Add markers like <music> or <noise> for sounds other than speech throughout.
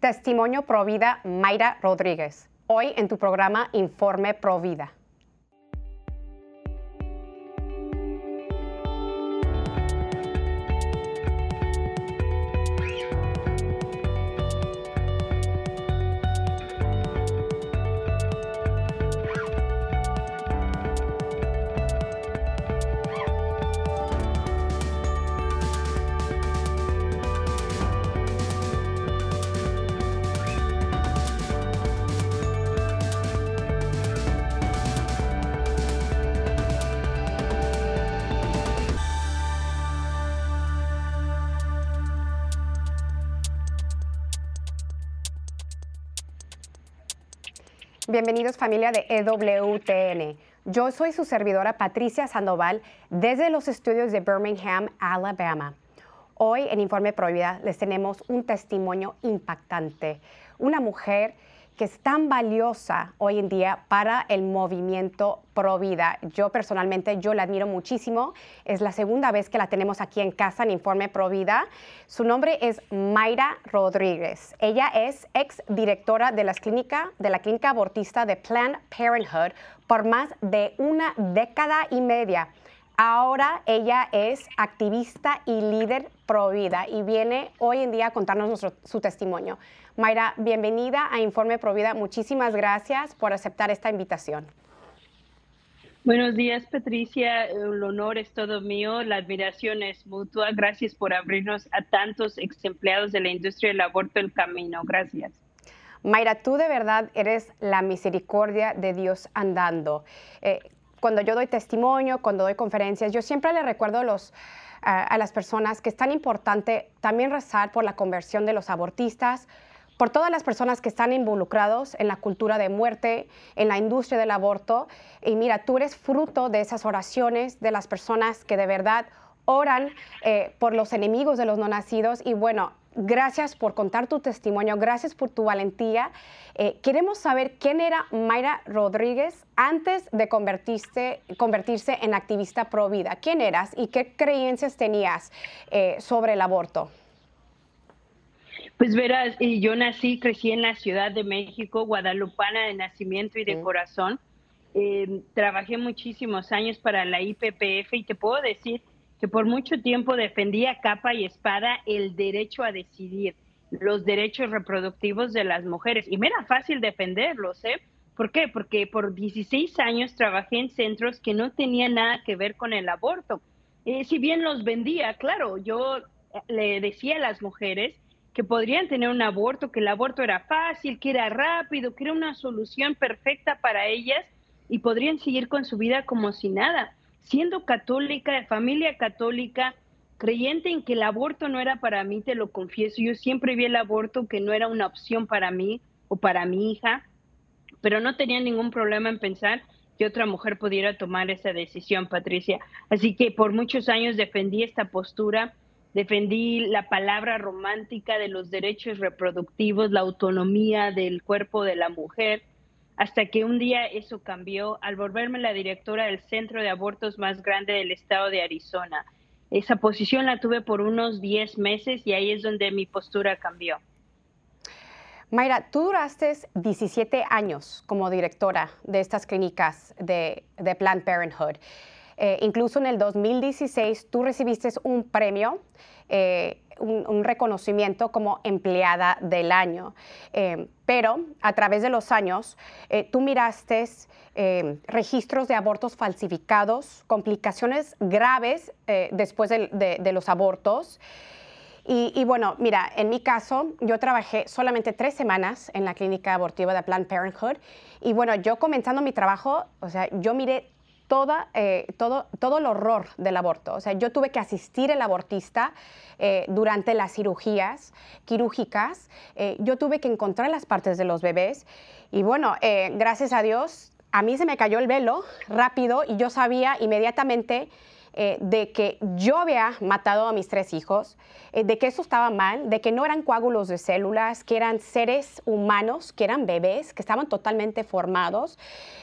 Testimonio Provida Mayra Rodríguez. Hoy en tu programa Informe Provida. Bienvenidos familia de EWTN. Yo soy su servidora Patricia Sandoval desde los estudios de Birmingham, Alabama. Hoy en Informe Prohibida les tenemos un testimonio impactante. Una mujer que es tan valiosa hoy en día para el movimiento Pro Vida. Yo personalmente, yo la admiro muchísimo. Es la segunda vez que la tenemos aquí en casa en Informe Pro Vida. Su nombre es Mayra Rodríguez. Ella es ex directora de, las clínica, de la clínica abortista de Planned Parenthood por más de una década y media. Ahora ella es activista y líder pro vida y viene hoy en día a contarnos su testimonio. Mayra, bienvenida a Informe Pro Vida. Muchísimas gracias por aceptar esta invitación. Buenos días, Patricia. El honor es todo mío. La admiración es mutua. Gracias por abrirnos a tantos ex empleados de la industria del aborto el camino. Gracias. Mayra, tú de verdad eres la misericordia de Dios andando. Eh, cuando yo doy testimonio, cuando doy conferencias, yo siempre le recuerdo a las personas que es tan importante también rezar por la conversión de los abortistas, por todas las personas que están involucrados en la cultura de muerte, en la industria del aborto. Y mira, tú eres fruto de esas oraciones de las personas que de verdad oran eh, por los enemigos de los no nacidos. Y bueno, Gracias por contar tu testimonio, gracias por tu valentía. Eh, queremos saber quién era Mayra Rodríguez antes de convertirse, en activista pro vida. ¿Quién eras y qué creencias tenías eh, sobre el aborto? Pues verás, yo nací, crecí en la Ciudad de México, guadalupana de nacimiento y de corazón. Eh, trabajé muchísimos años para la IPPF y te puedo decir que por mucho tiempo defendía capa y espada el derecho a decidir, los derechos reproductivos de las mujeres. Y me era fácil defenderlos, ¿eh? ¿Por qué? Porque por 16 años trabajé en centros que no tenían nada que ver con el aborto. Eh, si bien los vendía, claro, yo le decía a las mujeres que podrían tener un aborto, que el aborto era fácil, que era rápido, que era una solución perfecta para ellas y podrían seguir con su vida como si nada siendo católica, de familia católica, creyente en que el aborto no era para mí, te lo confieso, yo siempre vi el aborto que no era una opción para mí o para mi hija, pero no tenía ningún problema en pensar que otra mujer pudiera tomar esa decisión, Patricia. Así que por muchos años defendí esta postura, defendí la palabra romántica de los derechos reproductivos, la autonomía del cuerpo de la mujer, hasta que un día eso cambió al volverme la directora del centro de abortos más grande del estado de Arizona. Esa posición la tuve por unos 10 meses y ahí es donde mi postura cambió. Mayra, tú duraste 17 años como directora de estas clínicas de, Planned Parenthood. Eh, incluso en el 2016 tú recibiste un premio eh, un, reconocimiento como empleada del año. Eh, pero a través de los años, eh, tú miraste registros de abortos falsificados, complicaciones graves después de, los abortos. Y, y, bueno, mira, en mi caso, yo trabajé solamente tres semanas en la clínica abortiva de Planned Parenthood. Y bueno, yo comenzando mi trabajo, o sea, yo miré toda, eh, todo, todo el horror del aborto. O sea, yo tuve que asistir al abortista eh, durante las cirugías quirúrgicas. Eh, yo tuve que encontrar las partes de los bebés. Y bueno, gracias a Dios, a mí se me cayó el velo rápido y yo sabía inmediatamente eh, de que yo había matado a mis tres hijos, eh, de que eso estaba mal, de que no eran coágulos de células, que eran seres humanos, que eran bebés, que estaban totalmente formados.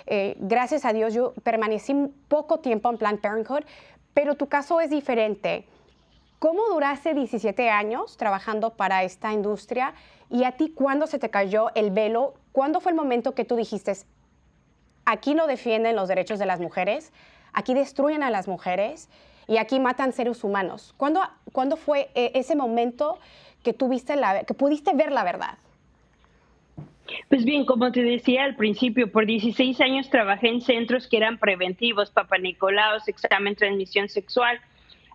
Eh, gracias a Dios yo permanecí poco tiempo en Planned Parenthood, pero tu caso es diferente. ¿Cómo duraste 17 años trabajando para esta industria? ¿Y a ti cuándo se te cayó el velo? ¿Cuándo fue el momento que tú dijiste, aquí no defienden los derechos de las mujeres, aquí destruyen a las mujeres y aquí matan seres humanos? ¿Cuándo, ¿cuándo fue eh, ese momento que, tuviste la, que pudiste ver la verdad? Pues bien, como te decía al principio, por 16 años trabajé en centros que eran preventivos, Papa Nicolaos, examen transmisión sexual.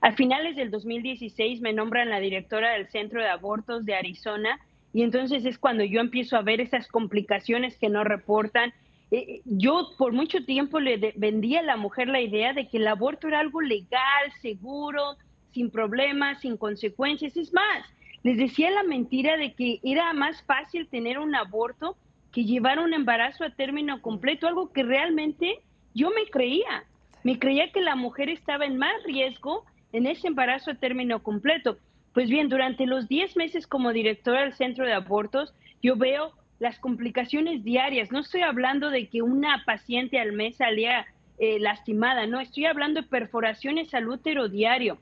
A finales del 2016 me nombran la directora del Centro de Abortos de Arizona y entonces es cuando yo empiezo a ver esas complicaciones que no reportan. Eh, yo por mucho tiempo le vendía a la mujer la idea de que el aborto era algo legal, seguro, sin problemas, sin consecuencias. Es más, les decía la mentira de que era más fácil tener un aborto que llevar un embarazo a término completo, algo que realmente yo me creía. Me creía que la mujer estaba en más riesgo en ese embarazo a término completo. Pues bien, durante los 10 meses como directora del centro de abortos, yo veo las complicaciones diarias. No estoy hablando de que una paciente al mes salía eh, lastimada, no, estoy hablando de perforaciones al útero diario,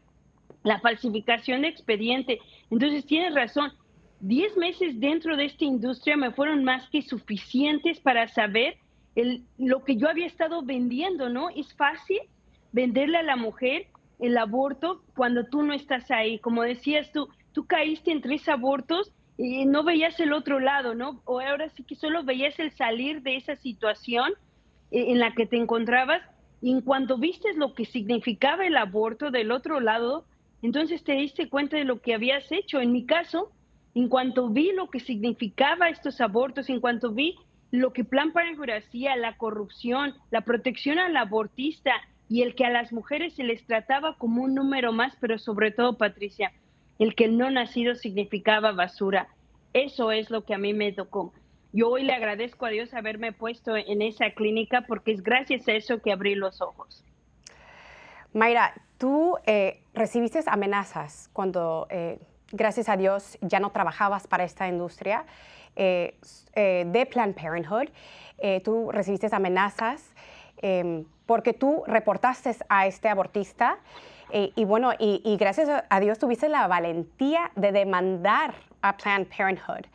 la falsificación de expediente. Entonces, tienes razón, diez meses dentro de esta industria me fueron más que suficientes para saber lo que yo había estado vendiendo, ¿no? Es fácil venderle a la mujer el aborto cuando tú no estás ahí. Como decías tú, tú caíste en tres abortos y no veías el otro lado, ¿no? O ahora sí que solo veías el salir de esa situación eh, en la que te encontrabas y en cuanto viste lo que significaba el aborto del otro lado, entonces te diste cuenta de lo que habías hecho. En mi caso, en cuanto vi lo que significaba estos abortos, en cuanto vi lo que Plan Parenthood hacía, la corrupción, la protección al abortista y el que a las mujeres se les trataba como un número más, pero sobre todo, Patricia, el que no nacido significaba basura. Eso es lo que a mí me tocó. Yo hoy le agradezco a Dios haberme puesto en esa clínica porque es gracias a eso que abrí los ojos. Mayra, tú eh, recibiste amenazas cuando, eh, gracias a Dios, ya no trabajabas para esta industria eh, de Planned Parenthood. tú recibiste amenazas porque tú reportaste a este abortista y bueno, y, gracias a Dios tuviste la valentía de demandar a Planned Parenthood.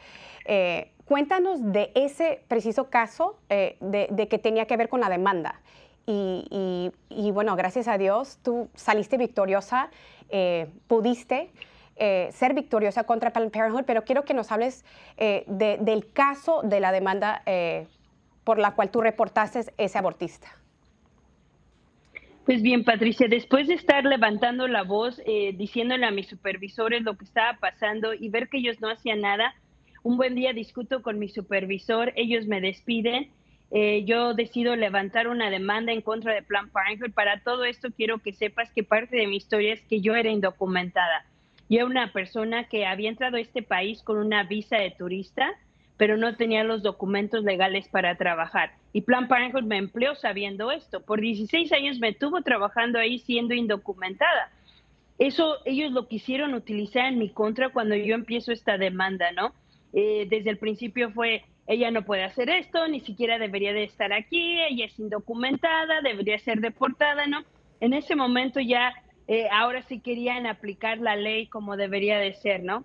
cuéntanos de ese preciso caso de, que tenía que ver con la demanda y, bueno, gracias a Dios tú saliste victoriosa, eh, pudiste eh, ser victoriosa contra Planned Parenthood, pero quiero que nos hables eh, del caso de la demanda por la cual tú reportaste ese abortista. Pues bien, Patricia, después de estar levantando la voz, diciéndole a mis supervisores lo que estaba pasando y ver que ellos no hacían nada, un buen día discuto con mi supervisor, ellos me despiden eh, yo decido levantar una demanda en contra de Plan Parenthood. Para todo esto quiero que sepas que parte de mi historia es que yo era indocumentada. Yo era una persona que había entrado a este país con una visa de turista, pero no tenía los documentos legales para trabajar. Y Plan Parenthood me empleó sabiendo esto. Por 16 años me tuvo trabajando ahí siendo indocumentada. Eso ellos lo quisieron utilizar en mi contra cuando yo empiezo esta demanda, ¿no? Eh, desde el principio fue ella no puede hacer esto, ni siquiera debería de estar aquí, ella es indocumentada, debería ser deportada, ¿no? En ese momento ya, eh, ahora sí querían aplicar la ley como debería de ser, ¿no?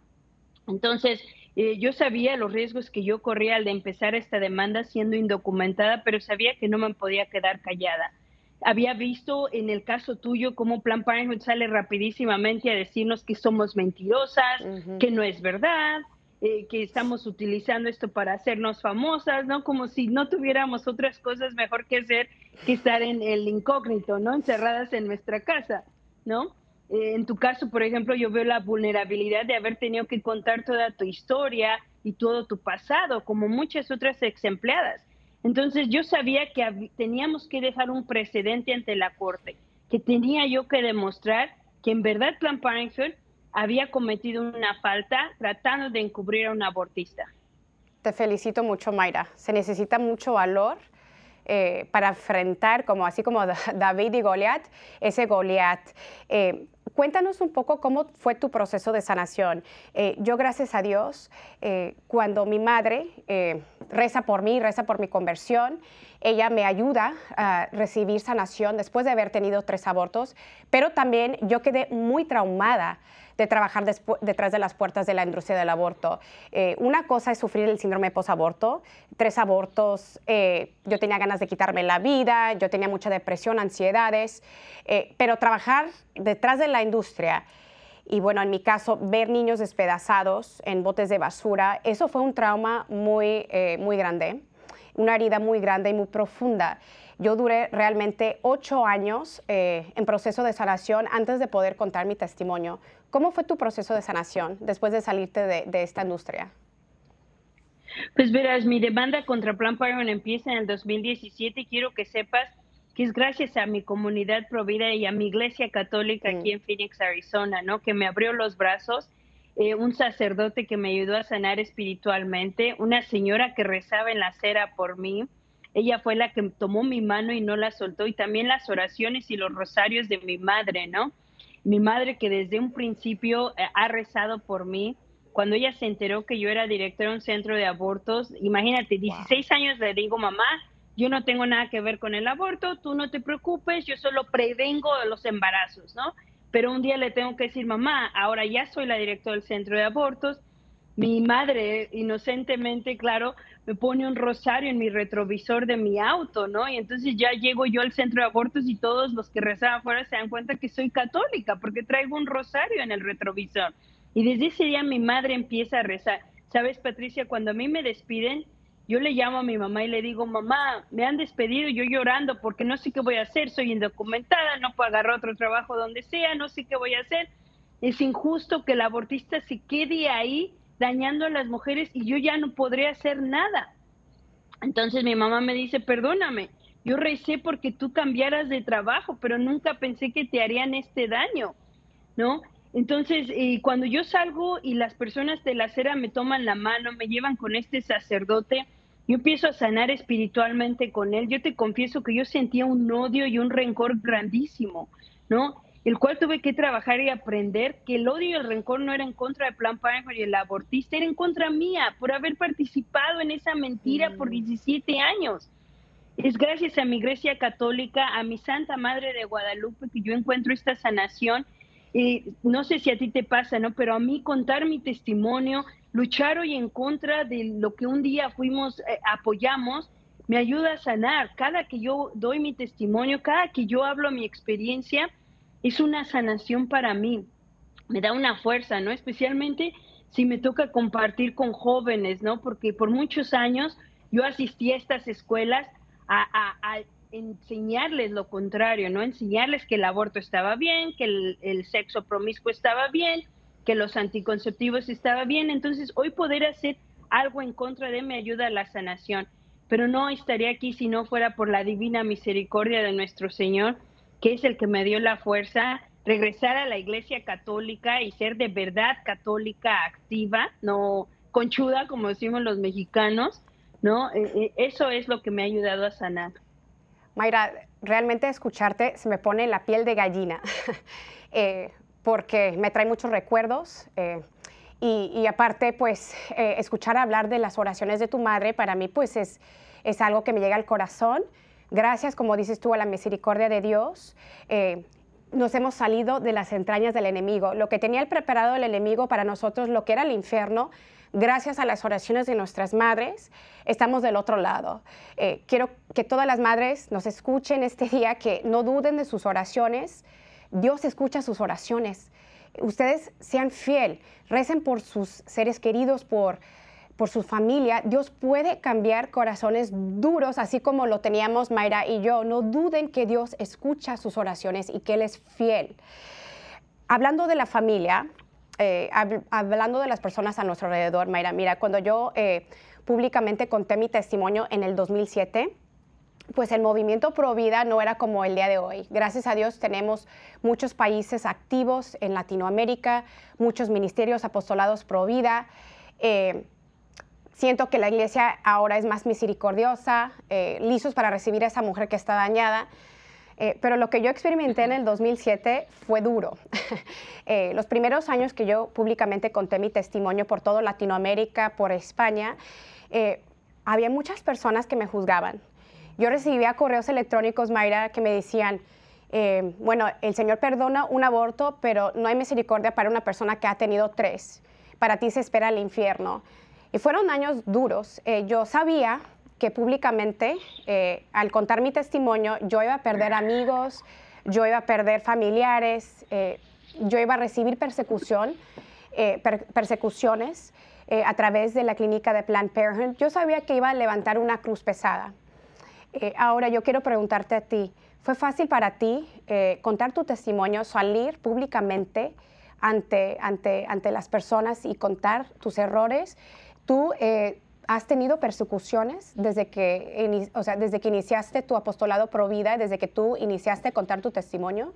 Entonces, eh, yo sabía los riesgos que yo corría al de empezar esta demanda siendo indocumentada, pero sabía que no me podía quedar callada. Había visto en el caso tuyo cómo Plan Parenthood sale rapidísimamente a decirnos que somos mentirosas, que no es verdad, eh, que estamos utilizando esto para hacernos famosas, ¿no? Como si no tuviéramos otras cosas mejor que hacer que estar en el incógnito, ¿no? Encerradas en nuestra casa, ¿no? Eh, en tu caso, por ejemplo, yo veo la vulnerabilidad de haber tenido que contar toda tu historia y todo tu pasado, como muchas otras ex empleadas. Entonces yo sabía que teníamos que dejar un precedente ante la corte, que tenía yo que demostrar que en verdad Plan Parenthood había cometido una falta tratando de encubrir a un abortista. Te felicito mucho, Mayra. Se necesita mucho valor eh, para enfrentar, como así como David y Goliat, ese Goliat. Eh, cuéntanos un poco cómo fue tu proceso de sanación. Eh, yo, gracias a Dios, cuando mi madre reza por mí, reza por mi conversión, ella me ayuda a recibir sanación después de haber tenido tres abortos, pero también yo quedé muy traumada de trabajar detrás de las puertas de la industria del aborto. Eh, una cosa es sufrir el síndrome posaborto, tres abortos, eh, yo tenía ganas de quitarme la vida, yo tenía mucha depresión, ansiedades, eh, pero trabajar detrás de la industria y bueno, en mi caso, ver niños despedazados en botes de basura, eso fue un trauma muy, muy grande, una herida muy grande y muy profunda. Yo duré realmente ocho años eh, en proceso de sanación antes de poder contar mi testimonio. ¿Cómo fue tu proceso de sanación después de salirte de, esta industria? Pues verás, mi demanda contra Plan Parenthood empieza en el 2017 y quiero que sepas que es gracias a mi comunidad provida y a mi iglesia católica aquí mm. en Phoenix, Arizona, ¿no? Que me abrió los brazos, eh, un sacerdote que me ayudó a sanar espiritualmente, una señora que rezaba en la acera por mí, ella fue la que tomó mi mano y no la soltó, y también las oraciones y los rosarios de mi madre, ¿no? Mi madre que desde un principio eh, ha rezado por mí. Cuando ella se enteró que yo era directora de un centro de abortos, imagínate, 16 años le digo, mamá, yo no tengo nada que ver con el aborto, tú no te preocupes, yo solo prevengo los embarazos, ¿no? Pero un día le tengo que decir, mamá, ahora ya soy la directora del centro de abortos, mi madre inocentemente, claro, me pone un rosario en mi retrovisor de mi auto, ¿no? Y entonces ya llego yo al centro de abortos y todos los que rezaban afuera se dan cuenta que soy católica porque traigo un rosario en el retrovisor. Y desde ese día mi madre empieza a rezar. ¿Sabes, Patricia? Cuando a mí me despiden, yo le llamo a mi mamá y le digo, mamá, me han despedido, yo llorando porque no sé qué voy a hacer, soy indocumentada, no puedo agarrar otro trabajo donde sea, no sé qué voy a hacer. Es injusto que el abortista se quede ahí dañando a las mujeres y yo ya no podré hacer nada. Entonces mi mamá me dice, perdóname, yo recé porque tú cambiaras de trabajo, pero nunca pensé que te harían este daño, ¿no? Entonces, y cuando yo salgo y las personas de la acera me toman la mano, me llevan con este sacerdote, yo empiezo a sanar espiritualmente con él. Yo te confieso que yo sentía un odio y un rencor grandísimo, ¿no? El cual tuve que trabajar y aprender que el odio y el rencor no era en contra de Plan Parenthood y el abortista, era en contra mía por haber participado en esa mentira por 17 mm. años. Es gracias a mi iglesia católica, a mi Santa Madre de Guadalupe, que yo encuentro esta sanación. Y no sé si a ti te pasa, ¿no? Pero a mí contar mi testimonio, luchar hoy en contra de lo que un día fuimos, eh, apoyamos, me ayuda a sanar. Cada que yo doy mi testimonio, cada que yo hablo mi experiencia, es una sanación para mí, me da una fuerza, ¿no? Especialmente si me toca compartir con jóvenes, ¿no? Porque por muchos años yo asistí a estas escuelas a, enseñarles lo contrario, ¿no? Enseñarles que el aborto estaba bien, que el, el sexo promiscuo estaba bien, que los anticonceptivos estaba bien. Entonces, hoy poder hacer algo en contra de me ayuda a la sanación. Pero no estaría aquí si no fuera por la divina misericordia de nuestro Señor que es el que me dio la fuerza, regresar a la iglesia católica y ser de verdad católica activa, no conchuda, como decimos los mexicanos, ¿no? Eh, eh, eso es lo que me ha ayudado a sanar. Mayra, realmente escucharte se me pone la piel de gallina, <laughs> eh, porque me trae muchos recuerdos. y, aparte, pues, escuchar hablar de las oraciones de tu madre, para mí, pues, es, es algo que me llega al corazón gracias, como dices tú, a la misericordia de Dios, eh, nos hemos salido de las entrañas del enemigo. Lo que tenía preparado el enemigo para nosotros, lo que era el infierno, gracias a las oraciones de nuestras madres, estamos del otro lado. Eh, quiero que todas las madres nos escuchen este día, que no duden de sus oraciones. Dios escucha sus oraciones. Ustedes sean fiel, recen por sus seres queridos, por por su familia, Dios puede cambiar corazones duros, así como lo teníamos Mayra y yo. No duden que Dios escucha sus oraciones y que Él es fiel. Hablando de la familia, eh, hablando de las personas a nuestro alrededor, Mayra, mira, cuando yo eh, públicamente conté mi testimonio en el 2007, pues el movimiento Pro Vida no era como el día de hoy. Gracias a Dios tenemos muchos países activos en Latinoamérica, muchos ministerios apostolados Pro Vida. Eh, Siento que la iglesia ahora es más misericordiosa, eh, lisos para recibir a esa mujer que está dañada. Eh, pero lo que yo experimenté en el 2007 fue duro. <laughs> Eh, los primeros años que yo públicamente conté mi testimonio por todo Latinoamérica, por España, había muchas personas que me juzgaban. Yo recibía correos electrónicos, Mayra, que me decían, eh, bueno, el Señor perdona un aborto, pero no hay misericordia para una persona que ha tenido tres. Para ti se espera el infierno. Y fueron años duros. Eh, yo sabía que públicamente, eh, al contar mi testimonio, yo iba a perder amigos, yo iba a perder familiares, yo iba a recibir persecución, persecuciones a través de la clínica de Planned Parenthood. Yo sabía que iba a levantar una cruz pesada. ahora yo quiero preguntarte a ti, ¿Fue fácil para ti eh, contar tu testimonio, salir públicamente ante, ante, ante las personas y contar tus errores? ¿Tú eh, has tenido persecuciones desde que, o sea, desde que iniciaste tu apostolado pro vida, desde que tú iniciaste a contar tu testimonio?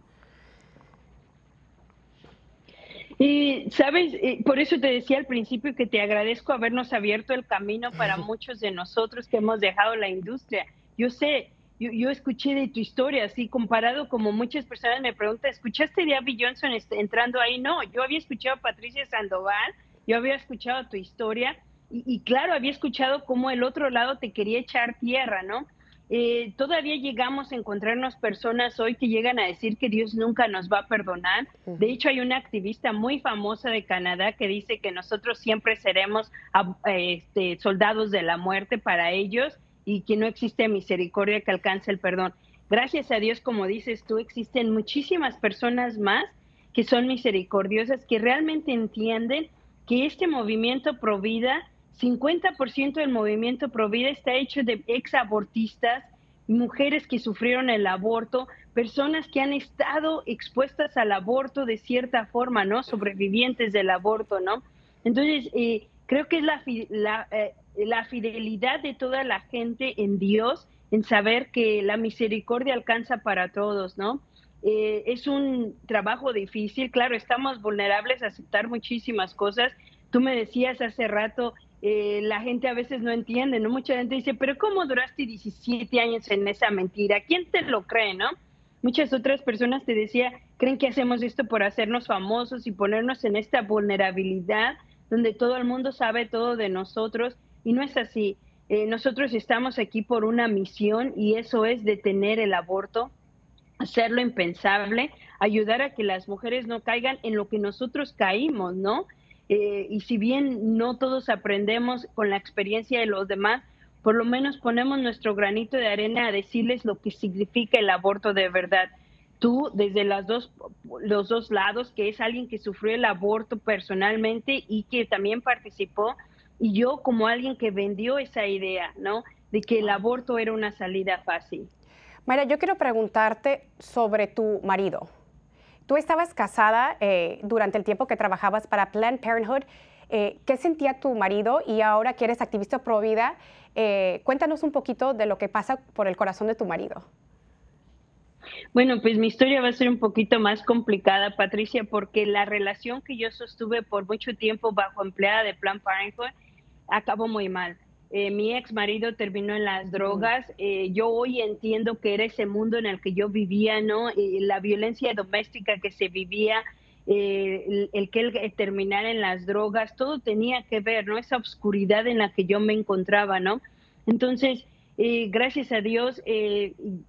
Y, sabes, por eso te decía al principio que te agradezco habernos abierto el camino para <laughs> muchos de nosotros que hemos dejado la industria. Yo sé, yo, escuché de tu historia, así comparado como muchas personas me preguntan, ¿escuchaste de Abby Johnson entrando ahí? No, yo había escuchado a Patricia Sandoval, yo había escuchado tu historia y, claro, había escuchado cómo el otro lado te quería echar tierra, ¿no? Eh, todavía llegamos a encontrarnos personas hoy que llegan a decir que Dios nunca nos va a perdonar. De hecho, hay una activista muy famosa de Canadá que dice que nosotros siempre seremos este, soldados de la muerte para ellos y que no existe misericordia que alcance el perdón. Gracias a Dios, como dices tú, existen muchísimas personas más que son misericordiosas, que realmente entienden que este movimiento pro vida, 50% del movimiento pro vida está hecho de exabortistas, mujeres que sufrieron el aborto, personas que han estado expuestas al aborto de cierta forma, ¿no? Sobrevivientes del aborto, ¿no? Entonces, eh, creo que es la, la eh, la fidelidad de toda la gente en Dios, en saber que la misericordia alcanza para todos, ¿no? Eh, es un trabajo difícil, claro, estamos vulnerables a aceptar muchísimas cosas. Tú me decías hace rato, eh, la gente a veces no entiende, ¿no? Mucha gente dice, pero ¿cómo duraste 17 años en esa mentira? ¿Quién te lo cree, no? Muchas otras personas te decía, creen que hacemos esto por hacernos famosos y ponernos en esta vulnerabilidad donde todo el mundo sabe todo de nosotros y no es así. Eh, nosotros estamos aquí por una misión y eso es detener el aborto, hacerlo impensable, ayudar a que las mujeres no caigan en lo que nosotros caímos, ¿no? Eh, y si bien no todos aprendemos con la experiencia de los demás, por lo menos ponemos nuestro granito de arena a decirles lo que significa el aborto de verdad. Tú, desde las dos, los dos lados, que es alguien que sufrió el aborto personalmente y que también participó y yo como alguien que vendió esa idea, ¿no? De que el aborto era una salida fácil. María, yo quiero preguntarte sobre tu marido. Tú estabas casada eh, durante el tiempo que trabajabas para Planned Parenthood. Eh, ¿Qué sentía tu marido y ahora que eres activista pro vida? Eh, cuéntanos un poquito de lo que pasa por el corazón de tu marido. Bueno, pues mi historia va a ser un poquito más complicada, Patricia, porque la relación que yo sostuve por mucho tiempo bajo empleada de Planned Parenthood acabó muy mal. Eh, mi ex marido terminó en las drogas. Eh, yo hoy entiendo que era ese mundo en el que yo vivía, ¿no? la violencia doméstica que se vivía, eh, el, que él terminara en las drogas, todo tenía que ver, ¿no? Esa oscuridad en la que yo me encontraba, ¿no? Entonces, gracias a Dios,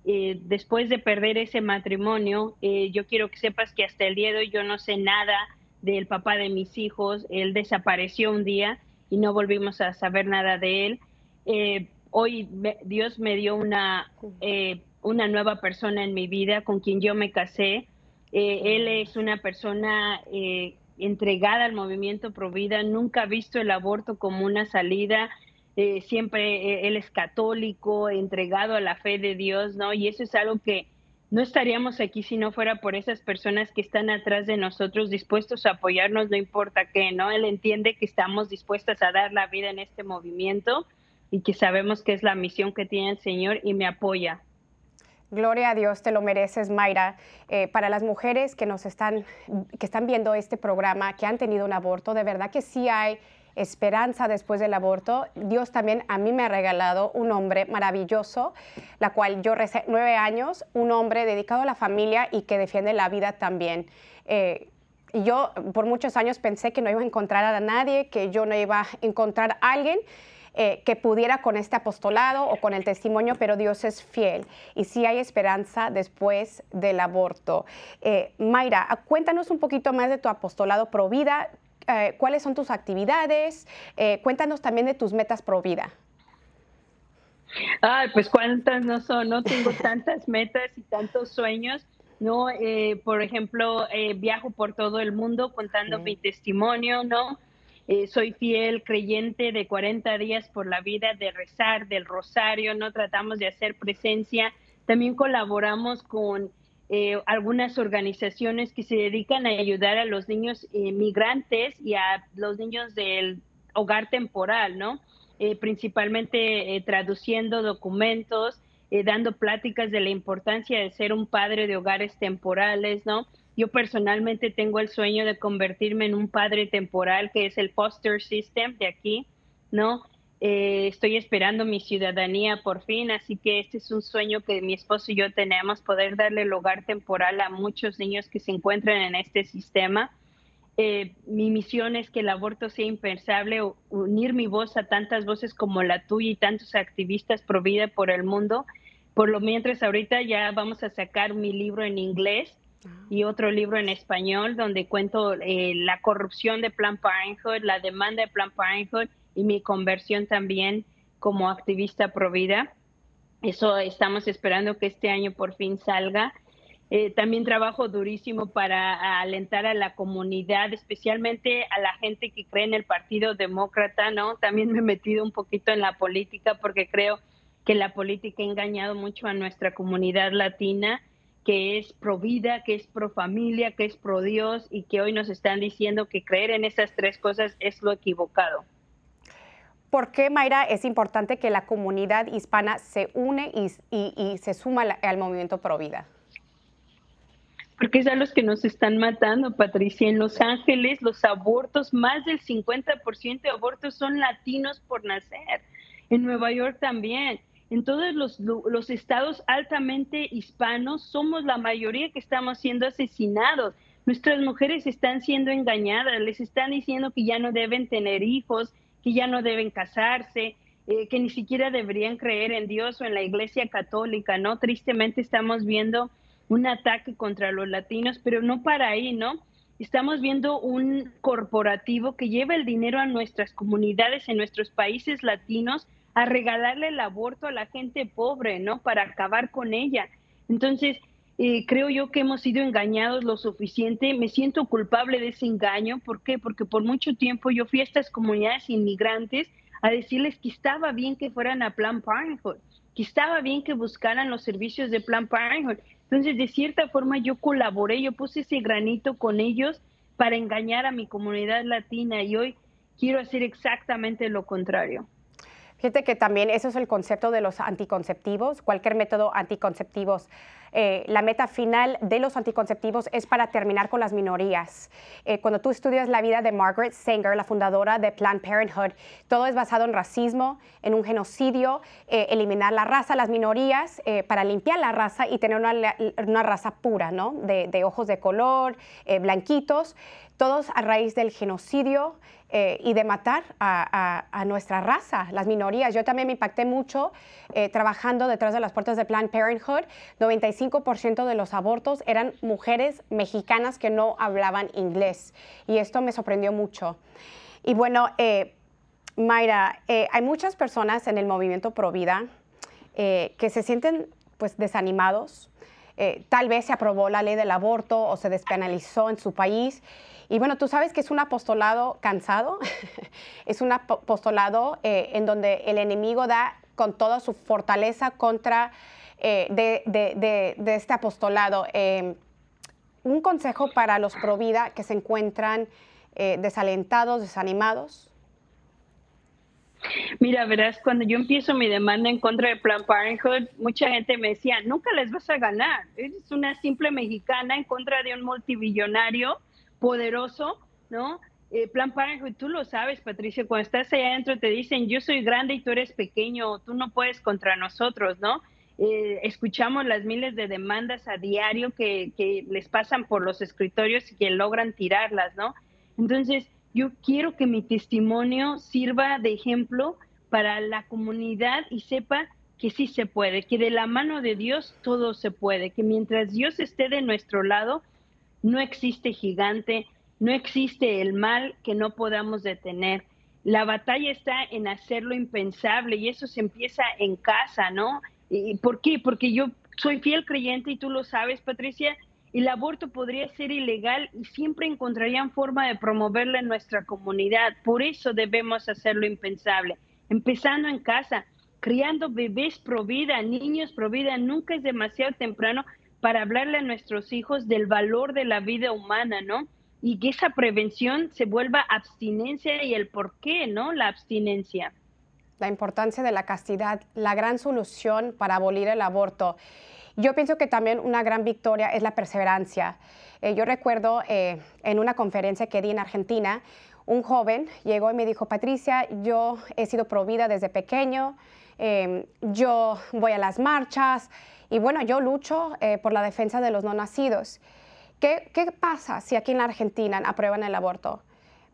después de perder ese matrimonio, yo quiero que sepas que hasta el día de hoy yo no sé nada del papá de mis hijos. Él desapareció un día y no volvimos a saber nada de él. Eh, hoy Dios me dio una, eh, una nueva persona en mi vida con quien yo me casé. Eh, él es una persona entregada al movimiento Provida, nunca ha visto el aborto como una salida. siempre él es católico, entregado a la fe de Dios, ¿no? Y eso es algo que no estaríamos aquí si no fuera por esas personas que están atrás de nosotros dispuestos a apoyarnos, no importa qué, ¿no? Él entiende que estamos dispuestas a dar la vida en este movimiento y que sabemos que es la misión que tiene el Señor y me apoya. Gloria a Dios, te lo mereces, Mayra. Eh, para las mujeres que nos están, que están viendo este programa, que han tenido un aborto, de verdad que sí hay esperanza después del aborto. Dios también a mí me ha regalado un hombre maravilloso, la cual yo recé nueve años, un hombre dedicado a la familia y que defiende la vida también. Eh, yo por muchos años pensé que no iba a encontrar a nadie, que yo no iba a encontrar a alguien eh, que pudiera con este apostolado o con el testimonio, pero Dios es fiel y sí hay esperanza después del aborto. Eh, Mayra, cuéntanos un poquito más de tu apostolado pro vida. Eh, ¿Cuáles son tus actividades? cuéntanos también de tus metas pro vida. Ay, pues cuántas no son, no tengo tantas metas y tantos sueños. No, por ejemplo, viajo por todo el mundo contando mi testimonio, ¿no? Eh, soy fiel creyente de 40 días por la vida, de rezar, del rosario, no tratamos de hacer presencia. También colaboramos con eh, algunas organizaciones que se dedican a ayudar a los niños migrantes y a los niños del hogar temporal, ¿no? Eh, principalmente traduciendo documentos, dando pláticas de la importancia de ser un padre de hogares temporales, ¿no? Yo personalmente tengo el sueño de convertirme en un padre temporal, que es el foster system de aquí, ¿no? Eh, estoy esperando mi ciudadanía por fin, así que este es un sueño que mi esposo y yo tenemos, poder darle el hogar temporal a muchos niños que se encuentran en este sistema. Eh, mi misión es que el aborto sea impensable, unir mi voz a tantas voces como la tuya y tantos activistas pro vida por el mundo. Por lo mientras ahorita ya vamos a sacar mi libro en inglés y otro libro en español donde cuento eh, la corrupción de Planned Parenthood, la demanda de Planned Parenthood y mi conversión también como activista pro vida. Eso estamos esperando que este año por fin salga. Eh, también trabajo durísimo para alentar a la comunidad, especialmente a la gente que cree en el Partido Demócrata, ¿no? También me he metido un poquito en la política porque creo que la política ha engañado mucho a nuestra comunidad latina que es pro vida, que es pro familia, que es pro Dios y que hoy nos están diciendo que creer en esas tres cosas es lo equivocado. ¿Por qué, Mayra, es importante que la comunidad hispana se une y, se suma al, movimiento pro vida? Porque a los que nos están matando, Patricia. En Los Ángeles, los abortos, más del 50% de abortos son latinos por nacer. En Nueva York también en todos los, estados altamente hispanos somos la mayoría que estamos siendo asesinados. Nuestras mujeres están siendo engañadas, les están diciendo que ya no deben tener hijos, que ya no deben casarse, eh, que ni siquiera deberían creer en Dios o en la Iglesia Católica, ¿no? Tristemente estamos viendo un ataque contra los latinos, pero no para ahí, ¿no? Estamos viendo un corporativo que lleva el dinero a nuestras comunidades en nuestros países latinos a regalarle el aborto a la gente pobre, ¿no? Para acabar con ella. Entonces, eh, creo yo que hemos sido engañados lo suficiente. Me siento culpable de ese engaño. ¿Por qué? Porque por mucho tiempo yo fui a estas comunidades inmigrantes a decirles que estaba bien que fueran a Plan Parenthood, que estaba bien que buscaran los servicios de Plan Parenthood. Entonces, de cierta forma, yo colaboré, yo puse ese granito con ellos para engañar a mi comunidad latina y hoy quiero hacer exactamente lo contrario. Fíjate que también eso es el concepto de los anticonceptivos, cualquier método anticonceptivos. Eh, la meta final de los anticonceptivos es para terminar con las minorías. Eh, cuando tú estudias la vida de Margaret Sanger, la fundadora de Planned Parenthood, todo es basado en racismo, en un genocidio, eh, eliminar la raza, las minorías, para limpiar la raza y tener una, raza pura, ¿no? De ojos de color, blanquitos, todos a raíz del genocidio. Eh, y de matar a, nuestra raza, las minorías. Yo también me impacté mucho eh, trabajando detrás de las puertas de Planned Parenthood. 95% de los abortos eran mujeres mexicanas que no hablaban inglés y esto me sorprendió mucho. Y bueno, eh, Mayra, hay muchas personas en el movimiento Pro Vida que se sienten pues desanimados. Tal vez se aprobó la ley del aborto o se despenalizó en su país y bueno, tú sabes que es un apostolado cansado, <laughs> es un apostolado eh, en donde el enemigo da con toda su fortaleza contra eh, de, este apostolado. Em, un consejo para los pro vida que se encuentran eh, desalentados, desanimados. Mira, verás, cuando yo empiezo mi demanda en contra de Plan Parenthood, mucha gente me decía, nunca les vas a ganar. Eres una simple mexicana en contra de un multibillonario poderoso, ¿no? Eh, plan Parenthood, tú lo sabes, Patricia, cuando estás allá adentro te dicen, yo soy grande y tú eres pequeño, tú no puedes contra nosotros, ¿no? Eh, escuchamos las miles de demandas a diario que, que les pasan por los escritorios y que logran tirarlas, ¿no? Entonces, yo quiero que mi testimonio sirva de ejemplo para la comunidad y sepa que sí se puede, que de la mano de Dios todo se puede, que mientras Dios esté de nuestro lado, no existe gigante, no existe el mal que no podamos detener. La batalla está en hacer lo impensable y eso se empieza en casa, ¿no? ¿Y ¿Por qué? Porque yo soy fiel creyente y tú lo sabes, Patricia, el aborto podría ser ilegal y siempre encontrarían forma de promoverlo en nuestra comunidad. Por eso debemos hacer lo impensable, empezando en casa criando bebés pro vida, niños pro vida, nunca es demasiado temprano para hablarle a nuestros hijos del valor de la vida humana, ¿no? Y que esa prevención se vuelva abstinencia y el por qué, ¿no? La abstinencia. La importancia de la castidad, la gran solución para abolir el aborto. Yo pienso que también una gran victoria es la perseverancia. Eh, yo recuerdo eh, en una conferencia que di en Argentina, un joven llegó y me dijo, Patricia, yo he sido provida desde pequeño, Em, yo voy a las marchas y bueno, yo lucho eh, por la defensa de los no nacidos. ¿Qué, ¿Qué pasa si aquí en la Argentina aprueban el aborto?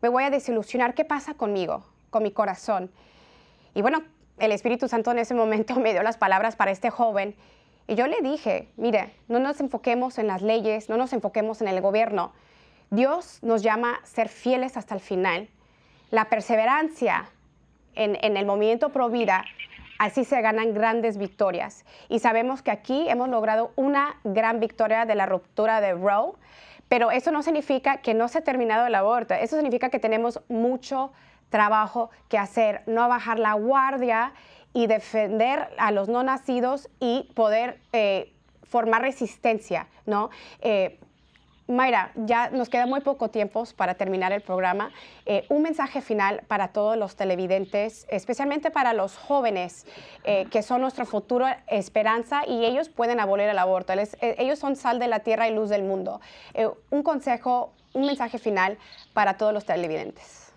Me voy a desilusionar. ¿Qué pasa conmigo, con mi corazón? Y bueno, el Espíritu Santo en ese momento <laughs> me dio las palabras para este joven y yo le dije, mire, no nos enfoquemos en las leyes, no nos enfoquemos en el gobierno. Dios nos llama a ser fieles hasta el final. La perseverancia en, el movimiento pro vida Así se ganan grandes victorias. Y sabemos que aquí hemos logrado una gran victoria de la ruptura de Roe, pero eso no significa que no se ha terminado el aborto. Eso significa que tenemos mucho trabajo que hacer, no bajar la guardia y defender a los no nacidos y poder eh, formar resistencia, ¿no? Eh, Mayra, ya nos queda muy poco tiempo para terminar el programa. Eh, un mensaje final para todos los televidentes, especialmente para los jóvenes, eh, que son nuestra futura esperanza y ellos pueden abolir el aborto. Ellos son sal de la tierra y luz del mundo. un consejo, un mensaje final para todos los televidentes.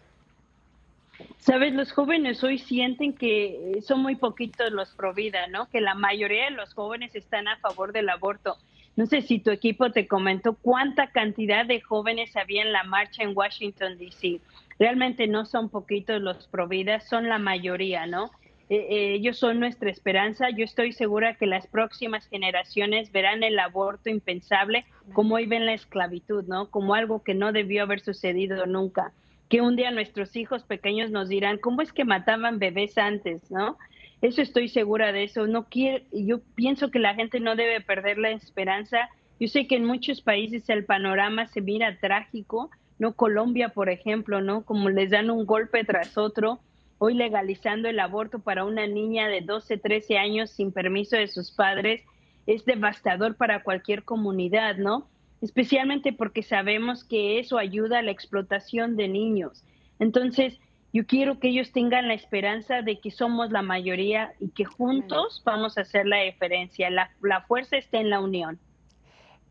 Sabes, los jóvenes hoy sienten que son muy poquitos los pro vida, ¿no? Que la mayoría de los jóvenes están a favor del aborto. No sé si tu equipo te comentó cuánta cantidad de jóvenes había en la marcha en Washington, D.C. Realmente no son poquitos los providas, son la mayoría, ¿no? Eh, eh, ellos son nuestra esperanza. Yo estoy segura que las próximas generaciones verán el aborto impensable como hoy ven la esclavitud, ¿no? Como algo que no debió haber sucedido nunca. Que un día nuestros hijos pequeños nos dirán, ¿cómo es que mataban bebés antes, ¿no? Eso estoy segura de eso. No quiero, yo pienso que la gente no debe perder la esperanza. Yo sé que en muchos países el panorama se mira trágico, ¿no? Colombia, por ejemplo, ¿no? Como les dan un golpe tras otro, hoy legalizando el aborto para una niña de 12, 13 años sin permiso de sus padres, es devastador para cualquier comunidad, ¿no? Especialmente porque sabemos que eso ayuda a la explotación de niños. Entonces, yo quiero que ellos tengan la esperanza de que somos la mayoría y que juntos vamos a hacer la diferencia. La, la fuerza está en la unión.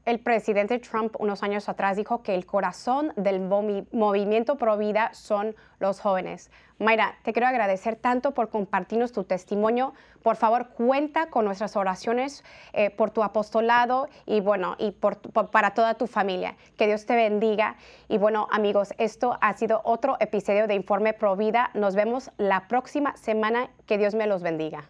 El presidente Trump unos años atrás dijo que el corazón del movimiento pro vida son los jóvenes. Mayra, te quiero agradecer tanto por compartirnos tu testimonio. Por favor, cuenta con nuestras oraciones eh, por tu apostolado y bueno, y para toda tu familia. Que Dios te bendiga. Y bueno, amigos, esto ha sido otro episodio de Informe Pro Vida. Nos vemos la próxima semana. Que Dios me los bendiga.